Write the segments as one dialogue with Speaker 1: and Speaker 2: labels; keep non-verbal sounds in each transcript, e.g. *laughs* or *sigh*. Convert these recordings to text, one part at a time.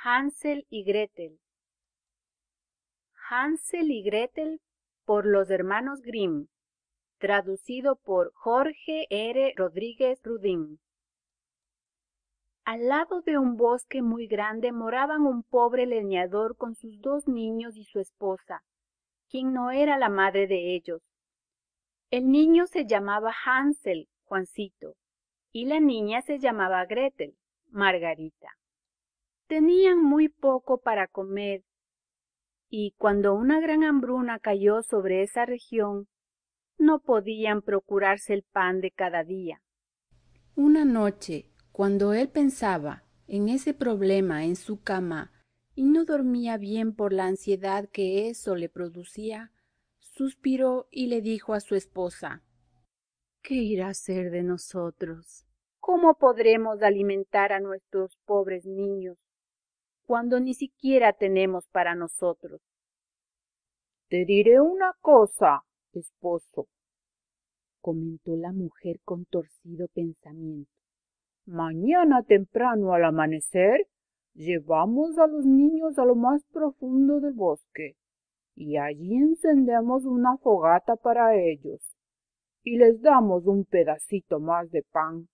Speaker 1: Hansel y Gretel Hansel y Gretel por los hermanos Grimm traducido por Jorge R. Rodríguez Rudín Al lado de un bosque muy grande moraban un pobre leñador con sus dos niños y su esposa, quien no era la madre de ellos. El niño se llamaba Hansel, Juancito, y la niña se llamaba Gretel, Margarita. Tenían muy poco para comer, y cuando una gran hambruna cayó sobre esa región, no podían procurarse el pan de cada día.
Speaker 2: Una noche, cuando él pensaba en ese problema en su cama y no dormía bien por la ansiedad que eso le producía, suspiró y le dijo a su esposa
Speaker 1: ¿Qué irá a ser de nosotros? ¿Cómo podremos alimentar a nuestros pobres niños? Cuando ni siquiera tenemos para nosotros.
Speaker 3: Te diré una cosa, esposo, comentó la mujer con torcido pensamiento. Mañana temprano al amanecer llevamos a los niños a lo más profundo del bosque y allí encendemos una fogata para ellos y les damos un pedacito más de pan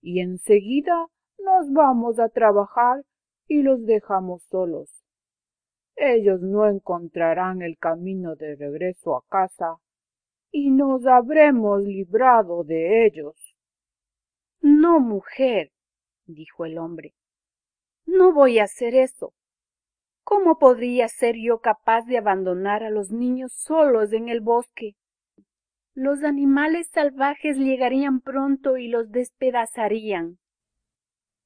Speaker 3: y enseguida nos vamos a trabajar y los dejamos solos. Ellos no encontrarán el camino de regreso a casa y nos habremos librado de ellos.
Speaker 1: No, mujer, dijo el hombre, no voy a hacer eso. ¿Cómo podría ser yo capaz de abandonar a los niños solos en el bosque? Los animales salvajes llegarían pronto y los despedazarían.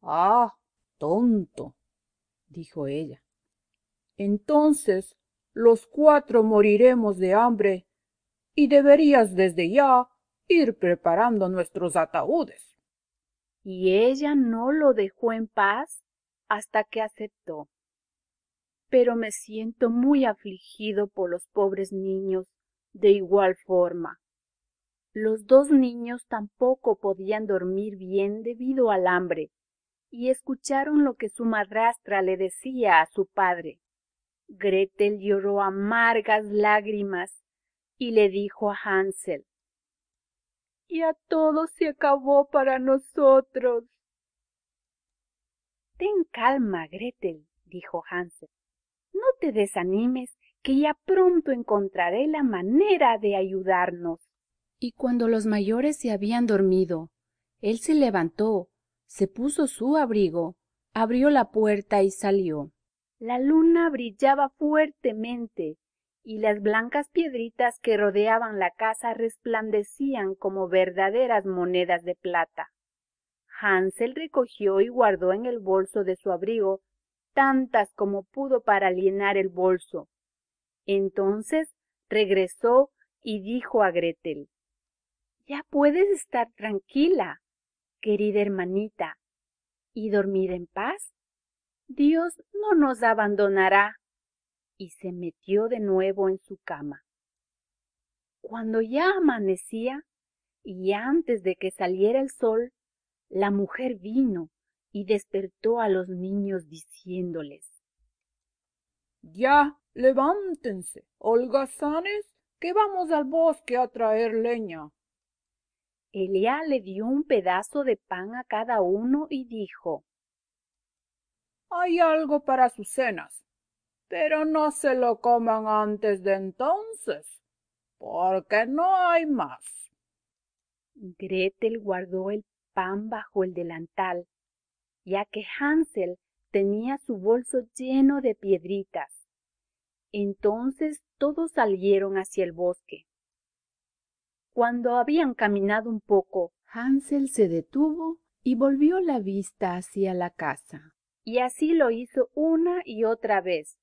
Speaker 3: Ah, tonto, dijo ella. Entonces los cuatro moriremos de hambre y deberías desde ya ir preparando nuestros ataúdes.
Speaker 1: Y ella no lo dejó en paz hasta que aceptó. Pero me siento muy afligido por los pobres niños de igual forma. Los dos niños tampoco podían dormir bien debido al hambre y escucharon lo que su madrastra le decía a su padre. Gretel lloró amargas lágrimas y le dijo a Hansel Ya todo se acabó para nosotros. Ten calma, Gretel, dijo Hansel. No te desanimes, que ya pronto encontraré la manera de ayudarnos.
Speaker 2: Y cuando los mayores se habían dormido, él se levantó se puso su abrigo, abrió la puerta y salió.
Speaker 1: La luna brillaba fuertemente y las blancas piedritas que rodeaban la casa resplandecían como verdaderas monedas de plata. Hansel recogió y guardó en el bolso de su abrigo tantas como pudo para llenar el bolso. Entonces regresó y dijo a Gretel Ya puedes estar tranquila querida hermanita, y dormir en paz. Dios no nos abandonará. Y se metió de nuevo en su cama. Cuando ya amanecía, y antes de que saliera el sol, la mujer vino y despertó a los niños diciéndoles
Speaker 3: Ya, levántense, holgazanes, que vamos al bosque a traer leña.
Speaker 1: Le dio un pedazo de pan a cada uno y dijo,
Speaker 3: Hay algo para sus cenas, pero no se lo coman antes de entonces, porque no hay más.
Speaker 1: Gretel guardó el pan bajo el delantal, ya que Hansel tenía su bolso lleno de piedritas. Entonces todos salieron hacia el bosque. Cuando habían caminado un poco,
Speaker 2: Hansel se detuvo y volvió la vista hacia la casa.
Speaker 1: Y así lo hizo una y otra vez.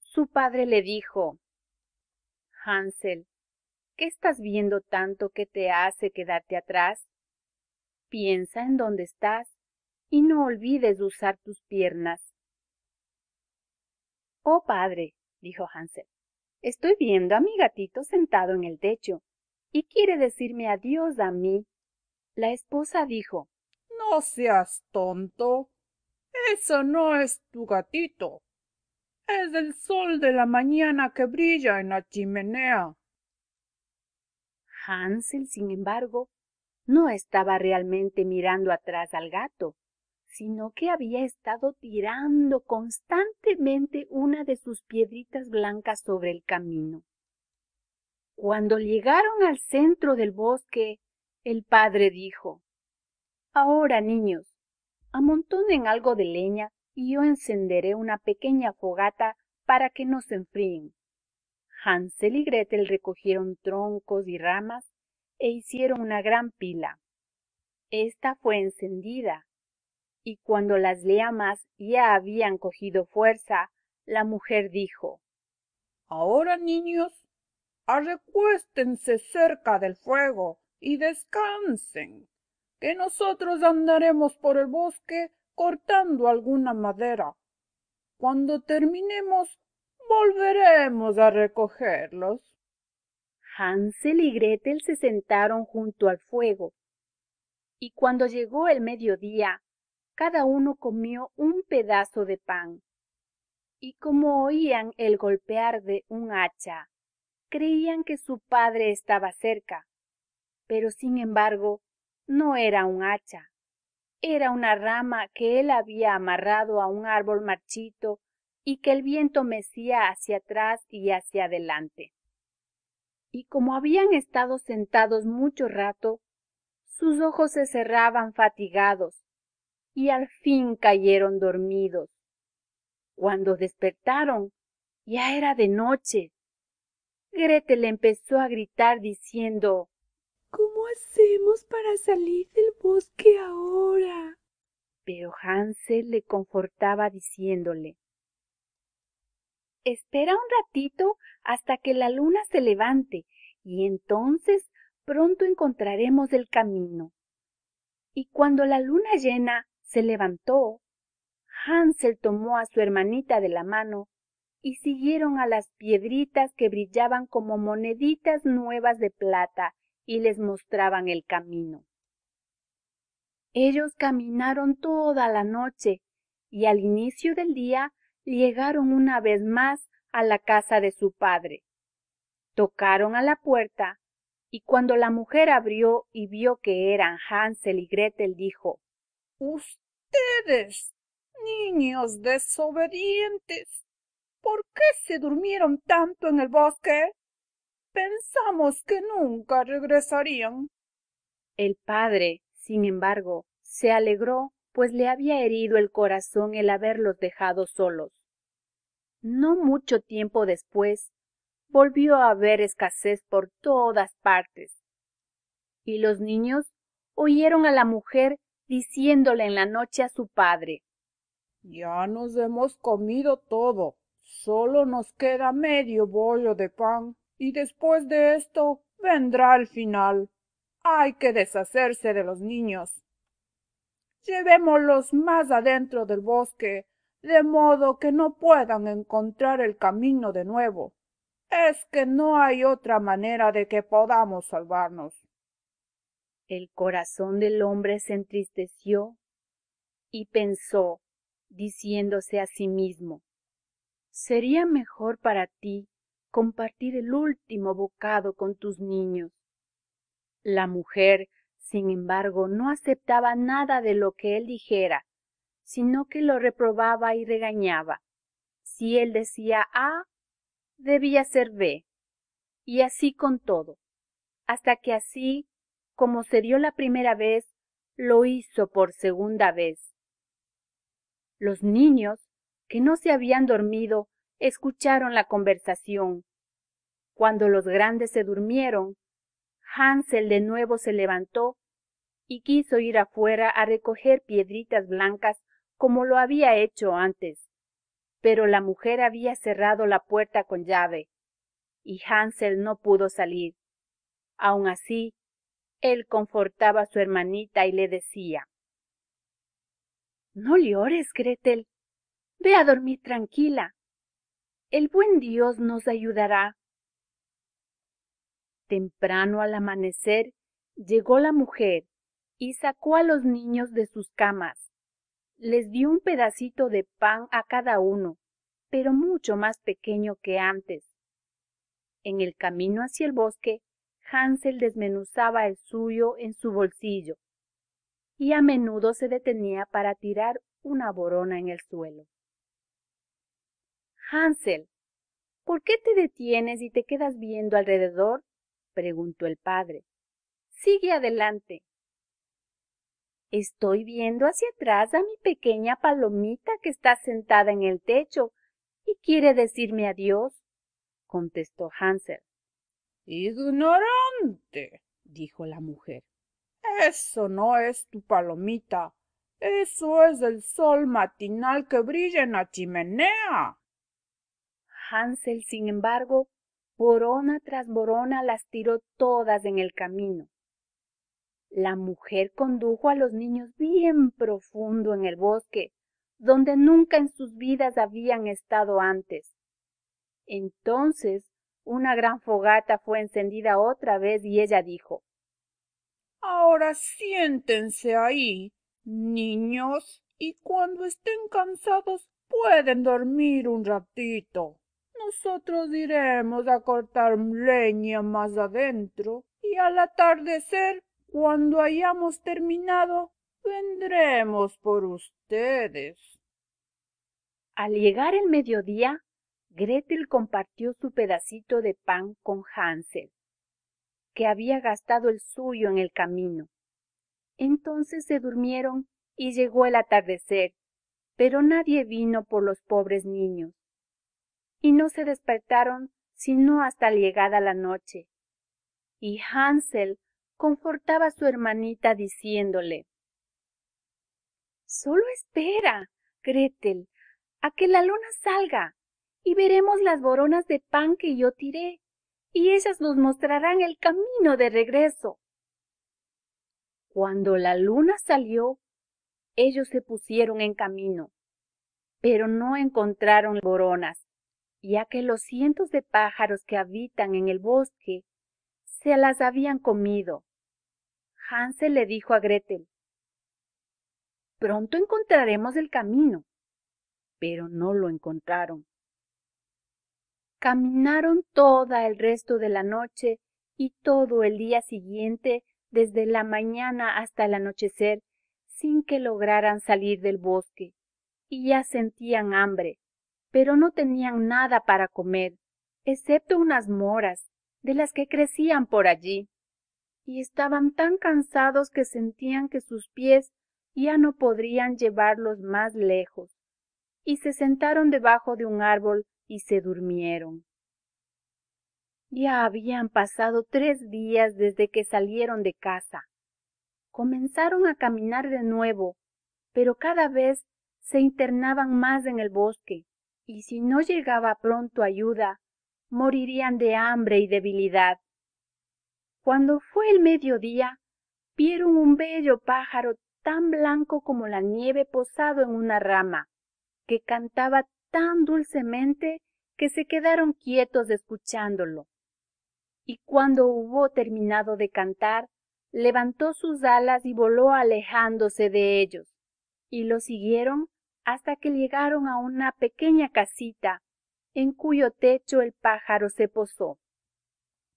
Speaker 1: Su padre le dijo, Hansel, ¿qué estás viendo tanto que te hace quedarte atrás? Piensa en dónde estás y no olvides usar tus piernas. Oh padre, dijo Hansel, estoy viendo a mi gatito sentado en el techo y quiere decirme adiós a mí. La esposa dijo,
Speaker 3: No seas tonto. Eso no es tu gatito. Es el sol de la mañana que brilla en la chimenea.
Speaker 1: Hansel, sin embargo, no estaba realmente mirando atrás al gato, sino que había estado tirando constantemente una de sus piedritas blancas sobre el camino. Cuando llegaron al centro del bosque, el padre dijo, Ahora, niños, amontonen algo de leña y yo encenderé una pequeña fogata para que no se enfríen. Hansel y Gretel recogieron troncos y ramas e hicieron una gran pila. Esta fue encendida, y cuando las llamas ya habían cogido fuerza, la mujer dijo
Speaker 3: Ahora, niños, arrecuéstense cerca del fuego y descansen, que nosotros andaremos por el bosque cortando alguna madera. Cuando terminemos, volveremos a recogerlos.
Speaker 1: Hansel y Gretel se sentaron junto al fuego, y cuando llegó el mediodía, cada uno comió un pedazo de pan. Y como oían el golpear de un hacha, creían que su padre estaba cerca, pero sin embargo no era un hacha, era una rama que él había amarrado a un árbol marchito y que el viento mecía hacia atrás y hacia adelante. Y como habían estado sentados mucho rato, sus ojos se cerraban fatigados y al fin cayeron dormidos. Cuando despertaron, ya era de noche Gretel empezó a gritar diciendo
Speaker 2: ¿Cómo hacemos para salir del bosque ahora?
Speaker 1: Pero Hansel le confortaba diciéndole Espera un ratito hasta que la luna se levante y entonces pronto encontraremos el camino. Y cuando la luna llena se levantó, Hansel tomó a su hermanita de la mano y siguieron a las piedritas que brillaban como moneditas nuevas de plata y les mostraban el camino. Ellos caminaron toda la noche y al inicio del día llegaron una vez más a la casa de su padre. Tocaron a la puerta y cuando la mujer abrió y vio que eran Hansel y Gretel dijo
Speaker 3: Ustedes, niños desobedientes, ¿Por qué se durmieron tanto en el bosque? Pensamos que nunca regresarían.
Speaker 1: El padre, sin embargo, se alegró, pues le había herido el corazón el haberlos dejado solos. No mucho tiempo después, volvió a haber escasez por todas partes. Y los niños oyeron a la mujer diciéndole en la noche a su padre
Speaker 3: Ya nos hemos comido todo. Solo nos queda medio bollo de pan y después de esto vendrá el final. Hay que deshacerse de los niños. Llevémoslos más adentro del bosque, de modo que no puedan encontrar el camino de nuevo. Es que no hay otra manera de que podamos salvarnos.
Speaker 1: El corazón del hombre se entristeció y pensó, diciéndose a sí mismo Sería mejor para ti compartir el último bocado con tus niños. La mujer, sin embargo, no aceptaba nada de lo que él dijera, sino que lo reprobaba y regañaba. Si él decía A, debía ser B, y así con todo, hasta que así, como se dio la primera vez, lo hizo por segunda vez. Los niños que no se habían dormido, escucharon la conversación. Cuando los grandes se durmieron, Hansel de nuevo se levantó y quiso ir afuera a recoger piedritas blancas como lo había hecho antes. Pero la mujer había cerrado la puerta con llave, y Hansel no pudo salir. Aun así, él confortaba a su hermanita y le decía No llores, Gretel. Ve a dormir tranquila. El buen Dios nos ayudará. Temprano al amanecer llegó la mujer y sacó a los niños de sus camas. les dio un pedacito de pan a cada uno, pero mucho más pequeño que antes. En el camino hacia el bosque, Hansel desmenuzaba el suyo en su bolsillo y a menudo se detenía para tirar una borona en el suelo. Hansel, ¿por qué te detienes y te quedas viendo alrededor? preguntó el padre. Sigue adelante. Estoy viendo hacia atrás a mi pequeña palomita que está sentada en el techo y quiere decirme adiós, contestó Hansel.
Speaker 3: Ignorante, dijo la mujer. Eso no es tu palomita. Eso es el sol matinal que brilla en la chimenea.
Speaker 1: Hansel, sin embargo, borona tras borona las tiró todas en el camino. La mujer condujo a los niños bien profundo en el bosque, donde nunca en sus vidas habían estado antes. Entonces una gran fogata fue encendida otra vez y ella dijo
Speaker 3: Ahora siéntense ahí, niños, y cuando estén cansados pueden dormir un ratito. Nosotros iremos a cortar leña más adentro y al atardecer cuando hayamos terminado, vendremos por ustedes.
Speaker 1: Al llegar el mediodía, Gretel compartió su pedacito de pan con Hansel, que había gastado el suyo en el camino. Entonces se durmieron y llegó el atardecer, pero nadie vino por los pobres niños, y no se despertaron sino hasta llegada la noche. Y Hansel confortaba a su hermanita diciéndole Solo espera, Gretel, a que la luna salga, y veremos las boronas de pan que yo tiré, y ellas nos mostrarán el camino de regreso. Cuando la luna salió, ellos se pusieron en camino, pero no encontraron boronas, ya que los cientos de pájaros que habitan en el bosque se las habían comido. Hansel le dijo a Gretel, Pronto encontraremos el camino. Pero no lo encontraron. Caminaron toda el resto de la noche y todo el día siguiente, desde la mañana hasta el anochecer, sin que lograran salir del bosque, y ya sentían hambre, pero no tenían nada para comer, excepto unas moras, de las que crecían por allí y estaban tan cansados que sentían que sus pies ya no podrían llevarlos más lejos, y se sentaron debajo de un árbol y se durmieron. Ya habían pasado tres días desde que salieron de casa. Comenzaron a caminar de nuevo, pero cada vez se internaban más en el bosque, y si no llegaba pronto ayuda, morirían de hambre y debilidad. Cuando fue el mediodía, vieron un bello pájaro tan blanco como la nieve posado en una rama, que cantaba tan dulcemente que se quedaron quietos escuchándolo. Y cuando hubo terminado de cantar, levantó sus alas y voló alejándose de ellos, y lo siguieron hasta que llegaron a una pequeña casita, en cuyo techo el pájaro se posó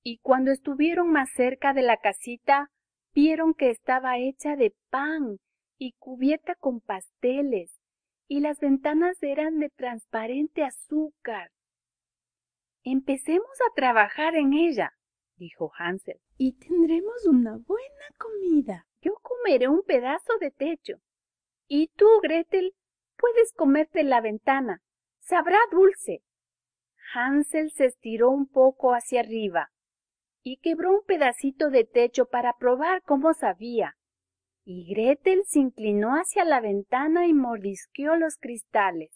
Speaker 1: y cuando estuvieron más cerca de la casita, vieron que estaba hecha de pan y cubierta con pasteles, y las ventanas eran de transparente azúcar. Empecemos a trabajar en ella, dijo Hansel, y tendremos una buena comida. Yo comeré un pedazo de techo, y tú, Gretel, puedes comerte la ventana. Sabrá dulce. Hansel se estiró un poco hacia arriba y quebró un pedacito de techo para probar cómo sabía. Y Gretel se inclinó hacia la ventana y mordisqueó los cristales.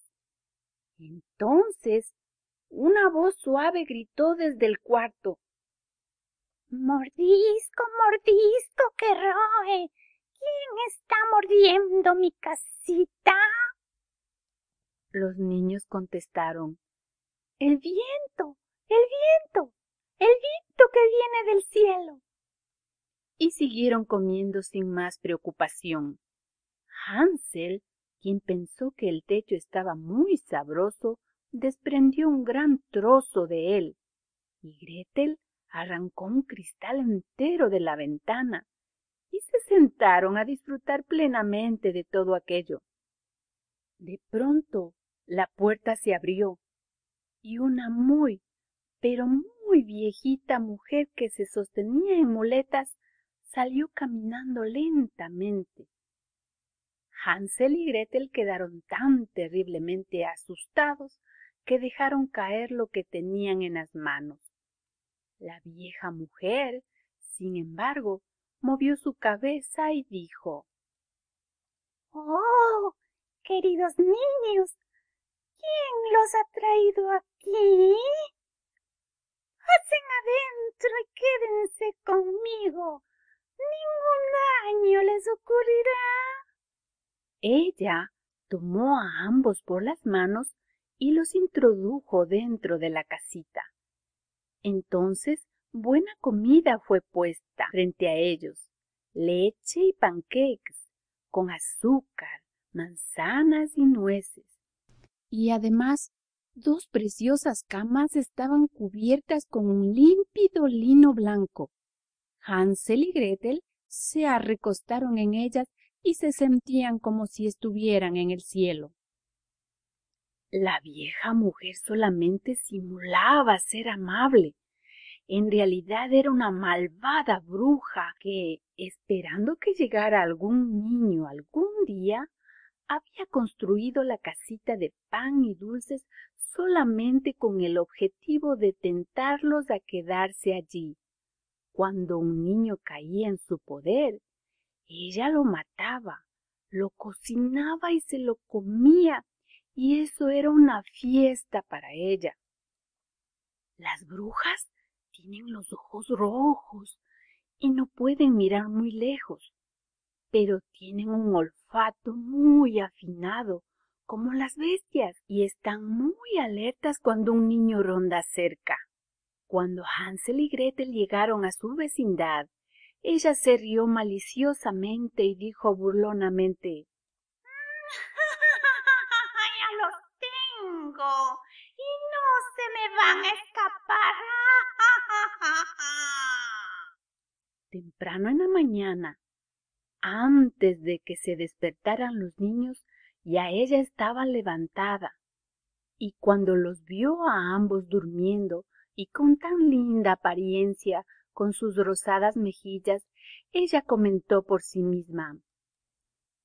Speaker 1: Entonces una voz suave gritó desde el cuarto. Mordisco, mordisco, que roe. ¿Quién está mordiendo mi casita? Los niños contestaron. El viento, el viento el viento que viene del cielo. Y siguieron comiendo sin más preocupación. Hansel, quien pensó que el techo estaba muy sabroso, desprendió un gran trozo de él, y Gretel arrancó un cristal entero de la ventana, y se sentaron a disfrutar plenamente de todo aquello. De pronto la puerta se abrió, y una muy, pero muy viejita mujer que se sostenía en muletas salió caminando lentamente. Hansel y Gretel quedaron tan terriblemente asustados que dejaron caer lo que tenían en las manos. La vieja mujer, sin embargo, movió su cabeza y dijo
Speaker 4: Oh, queridos niños, ¿quién los ha traído aquí? Pasen adentro y quédense conmigo. Ningún daño les ocurrirá.
Speaker 1: Ella tomó a ambos por las manos y los introdujo dentro de la casita. Entonces buena comida fue puesta frente a ellos, leche y pancakes, con azúcar, manzanas y nueces. Y además Dos preciosas camas estaban cubiertas con un límpido lino blanco. Hansel y Gretel se arrecostaron en ellas y se sentían como si estuvieran en el cielo. La vieja mujer solamente simulaba ser amable. En realidad era una malvada bruja que, esperando que llegara algún niño algún día, había construido la casita de pan y dulces solamente con el objetivo de tentarlos a quedarse allí. Cuando un niño caía en su poder, ella lo mataba, lo cocinaba y se lo comía, y eso era una fiesta para ella. Las brujas tienen los ojos rojos y no pueden mirar muy lejos, pero tienen un olfato muy afinado como las bestias y están muy alertas cuando un niño ronda cerca. Cuando Hansel y Gretel llegaron a su vecindad, ella se rió maliciosamente y dijo burlonamente *laughs*
Speaker 4: Ya los tengo y no se me van a escapar. *laughs*
Speaker 1: Temprano en la mañana, antes de que se despertaran los niños, ya ella estaba levantada, y cuando los vio a ambos durmiendo y con tan linda apariencia, con sus rosadas mejillas, ella comentó por sí misma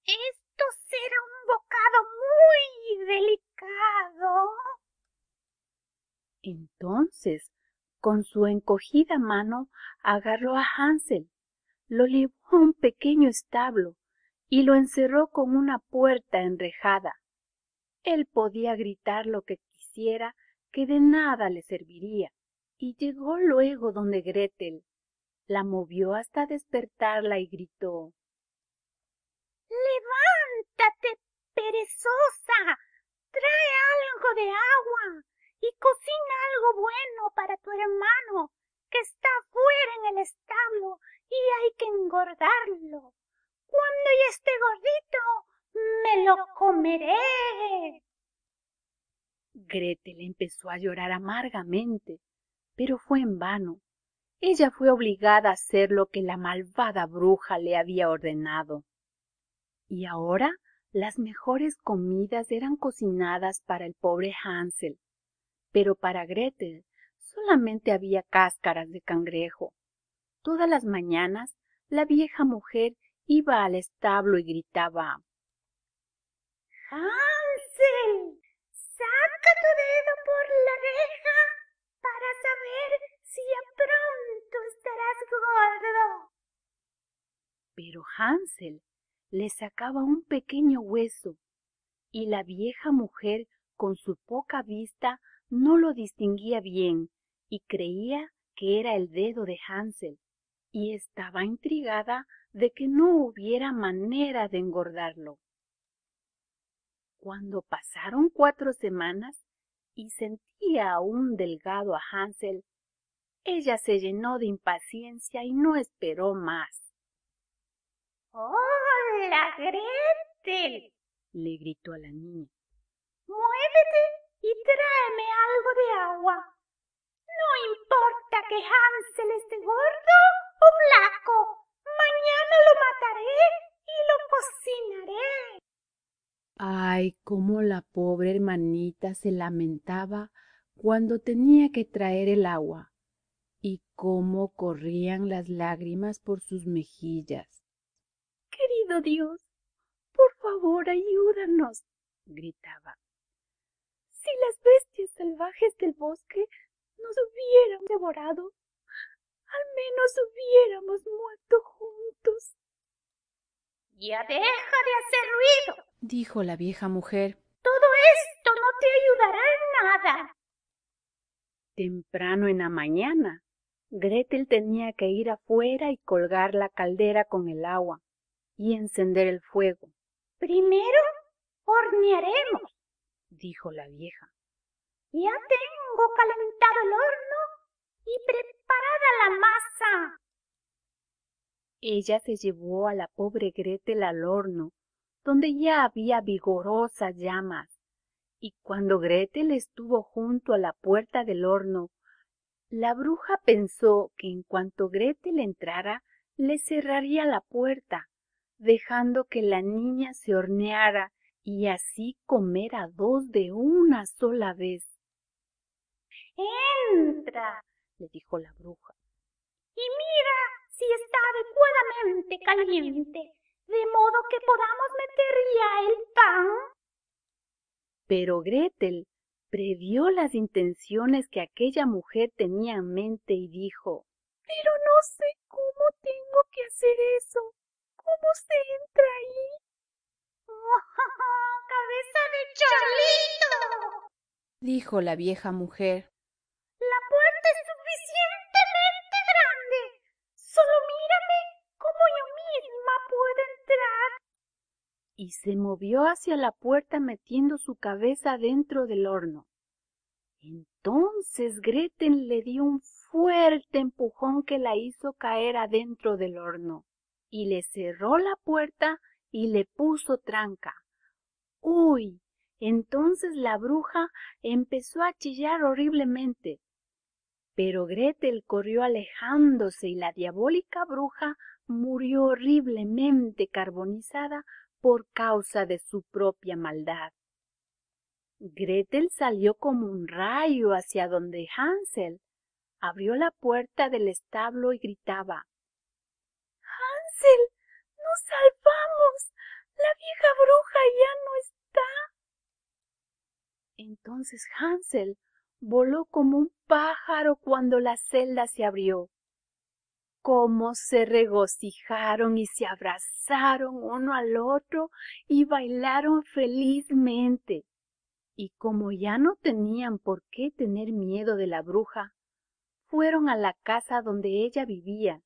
Speaker 4: Esto será un bocado muy delicado.
Speaker 1: Entonces, con su encogida mano, agarró a Hansel, lo llevó a un pequeño establo y lo encerró con una puerta enrejada. Él podía gritar lo que quisiera, que de nada le serviría, y llegó luego donde Gretel. La movió hasta despertarla y gritó
Speaker 4: Levántate, perezosa. Trae algo de agua y cocina algo bueno para tu hermano, que está fuera en el establo y hay que engordarlo. Cuando ya esté gordito, me lo comeré.
Speaker 1: Gretel empezó a llorar amargamente, pero fue en vano. Ella fue obligada a hacer lo que la malvada bruja le había ordenado. Y ahora las mejores comidas eran cocinadas para el pobre Hansel, pero para Gretel solamente había cáscaras de cangrejo. Todas las mañanas la vieja mujer iba al establo y gritaba
Speaker 4: Hansel, saca tu dedo por la reja para saber si ya pronto estarás gordo.
Speaker 1: Pero Hansel le sacaba un pequeño hueso y la vieja mujer con su poca vista no lo distinguía bien y creía que era el dedo de Hansel y estaba intrigada de que no hubiera manera de engordarlo. Cuando pasaron cuatro semanas y sentía aún delgado a Hansel, ella se llenó de impaciencia y no esperó más.
Speaker 4: ¡Hola, Gretel!
Speaker 1: le gritó a la niña.
Speaker 4: Muévete y tráeme algo de agua. No importa que Hansel esté gordo o flaco, mañana lo mataré y lo cocinaré.
Speaker 2: Ay, cómo la pobre hermanita se lamentaba cuando tenía que traer el agua y cómo corrían las lágrimas por sus mejillas.
Speaker 1: Querido Dios, por favor ayúdanos, gritaba. Si las bestias salvajes del bosque nos hubieran devorado, al menos hubiéramos muerto juntos.
Speaker 4: Ya deja de hacer ruido,
Speaker 2: dijo la vieja mujer.
Speaker 4: Todo esto no te ayudará en nada.
Speaker 1: Temprano en la mañana, Gretel tenía que ir afuera y colgar la caldera con el agua y encender el fuego.
Speaker 4: Primero hornearemos,
Speaker 1: dijo la vieja.
Speaker 4: Ya tengo calentado el horno y preparada la masa.
Speaker 1: Ella se llevó a la pobre Gretel al horno, donde ya había vigorosas llamas, y cuando Gretel estuvo junto a la puerta del horno, la bruja pensó que en cuanto Gretel entrara, le cerraría la puerta, dejando que la niña se horneara y así comer a dos de una sola vez.
Speaker 4: Entra,
Speaker 1: le dijo la bruja.
Speaker 4: Y mira si está adecuadamente caliente, de modo que podamos meter ya el pan.
Speaker 1: Pero Gretel previó las intenciones que aquella mujer tenía en mente y dijo
Speaker 3: Pero no sé cómo tengo que hacer eso. ¿Cómo se entra ahí? *laughs*
Speaker 4: ¡Cabeza de Charlito!
Speaker 2: dijo la vieja mujer.
Speaker 4: Suficientemente grande. Solo mírame cómo yo misma puedo entrar.
Speaker 1: Y se movió hacia la puerta metiendo su cabeza dentro del horno. Entonces Gretel le dio un fuerte empujón que la hizo caer adentro del horno y le cerró la puerta y le puso tranca. ¡Uy! Entonces la bruja empezó a chillar horriblemente. Pero Gretel corrió alejándose y la diabólica bruja murió horriblemente carbonizada por causa de su propia maldad. Gretel salió como un rayo hacia donde Hansel abrió la puerta del establo y gritaba
Speaker 3: Hansel, nos salvamos. La vieja bruja ya no está.
Speaker 1: Entonces Hansel voló como un pájaro cuando la celda se abrió. Cómo se regocijaron y se abrazaron uno al otro y bailaron felizmente. Y como ya no tenían por qué tener miedo de la bruja, fueron a la casa donde ella vivía,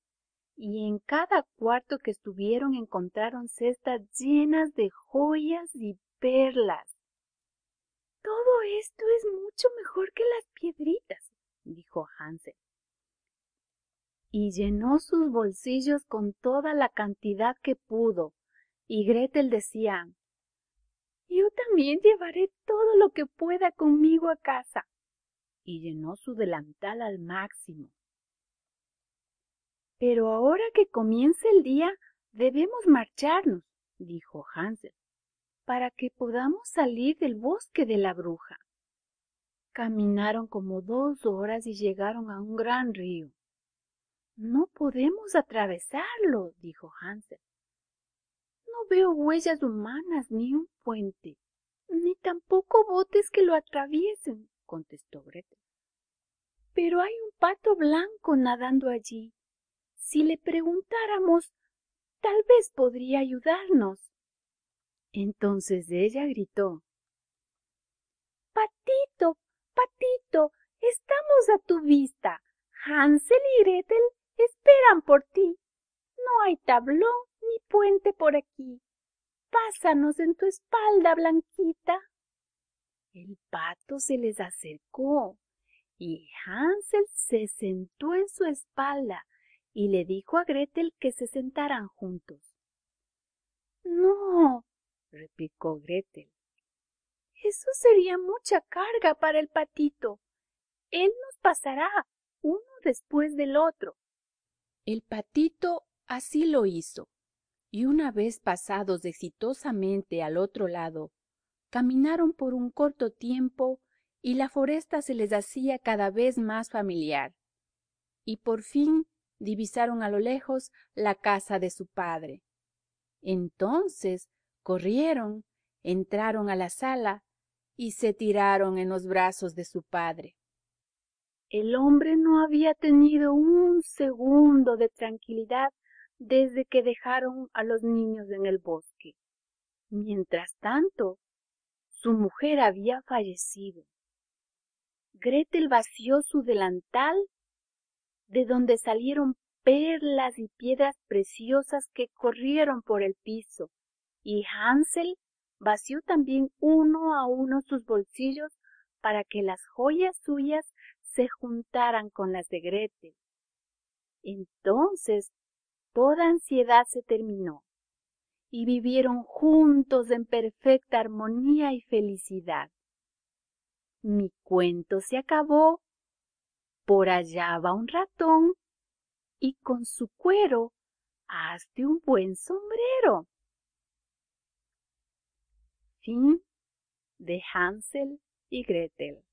Speaker 1: y en cada cuarto que estuvieron encontraron cestas llenas de joyas y perlas.
Speaker 3: Todo esto es mucho mejor que las piedritas, dijo Hansel.
Speaker 1: Y llenó sus bolsillos con toda la cantidad que pudo, y Gretel decía
Speaker 3: Yo también llevaré todo lo que pueda conmigo a casa.
Speaker 1: Y llenó su delantal al máximo. Pero ahora que comience el día, debemos marcharnos, dijo Hansel, para que podamos salir del bosque de la bruja. Caminaron como dos horas y llegaron a un gran río. No podemos atravesarlo, dijo Hansel. No veo huellas humanas ni un puente, ni tampoco botes que lo atraviesen, contestó Gretel. Pero hay un pato blanco nadando allí. Si le preguntáramos, tal vez podría ayudarnos. Entonces ella gritó
Speaker 3: Patito, patito, estamos a tu vista. Hansel y Gretel esperan por ti. No hay tablón ni puente por aquí. Pásanos en tu espalda, Blanquita.
Speaker 1: El pato se les acercó y Hansel se sentó en su espalda y le dijo a Gretel que se sentaran juntos.
Speaker 3: No,
Speaker 1: replicó Gretel. Eso sería mucha carga para el patito. Él nos pasará uno después del otro.
Speaker 2: El patito así lo hizo, y una vez pasados exitosamente al otro lado, caminaron por un corto tiempo y la foresta se les hacía cada vez más familiar. Y por fin divisaron a lo lejos la casa de su padre. Entonces corrieron, entraron a la sala y se tiraron en los brazos de su padre.
Speaker 1: El hombre no había tenido un segundo de tranquilidad desde que dejaron a los niños en el bosque. Mientras tanto, su mujer había fallecido. Gretel vació su delantal, de donde salieron perlas y piedras preciosas que corrieron por el piso, y Hansel vació también uno a uno sus bolsillos para que las joyas suyas se juntaran con las de Gretel. Entonces toda ansiedad se terminó y vivieron juntos en perfecta armonía y felicidad. Mi cuento se acabó. Por allá va un ratón y con su cuero hazte un buen sombrero. Fin de Hansel y Gretel.